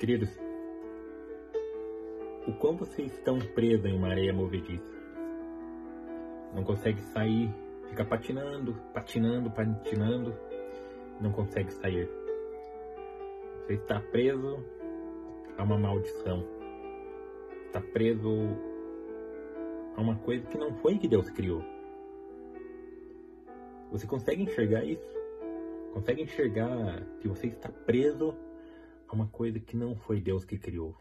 Queridos, o quão vocês estão presos em uma areia movediça? Não consegue sair, fica patinando, patinando, patinando, não consegue sair. Você está preso a uma maldição. Está preso a uma coisa que não foi que Deus criou. Você consegue enxergar isso? Consegue enxergar que você está preso a uma coisa que não foi Deus que criou?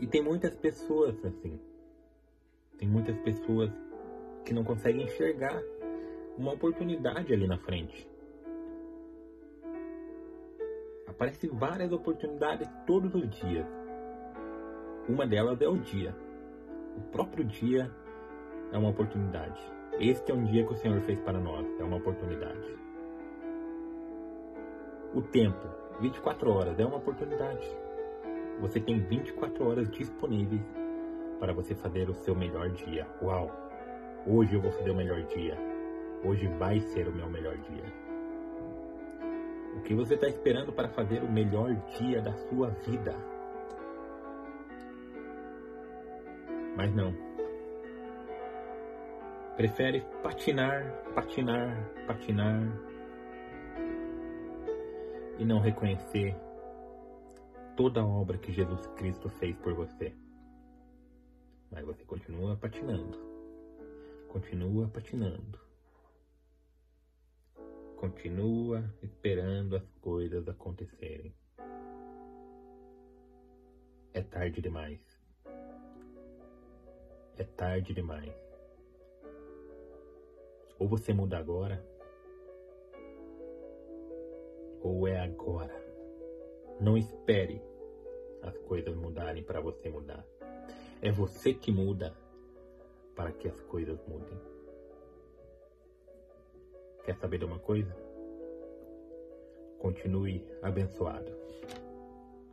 E tem muitas pessoas assim. Tem muitas pessoas que não conseguem enxergar uma oportunidade ali na frente. Aparecem várias oportunidades todos os dias. Uma delas é o dia. O próprio dia é uma oportunidade. Este é um dia que o Senhor fez para nós, é uma oportunidade. O tempo, 24 horas, é uma oportunidade. Você tem 24 horas disponíveis para você fazer o seu melhor dia. Uau! Hoje eu vou fazer o melhor dia. Hoje vai ser o meu melhor dia. O que você está esperando para fazer o melhor dia da sua vida? Mas não, prefere patinar, patinar, patinar e não reconhecer toda a obra que Jesus Cristo fez por você. Mas você continua patinando, continua patinando, continua esperando as coisas acontecerem. É tarde demais. É tarde demais. Ou você muda agora, ou é agora. Não espere as coisas mudarem para você mudar. É você que muda para que as coisas mudem. Quer saber de uma coisa? Continue abençoado.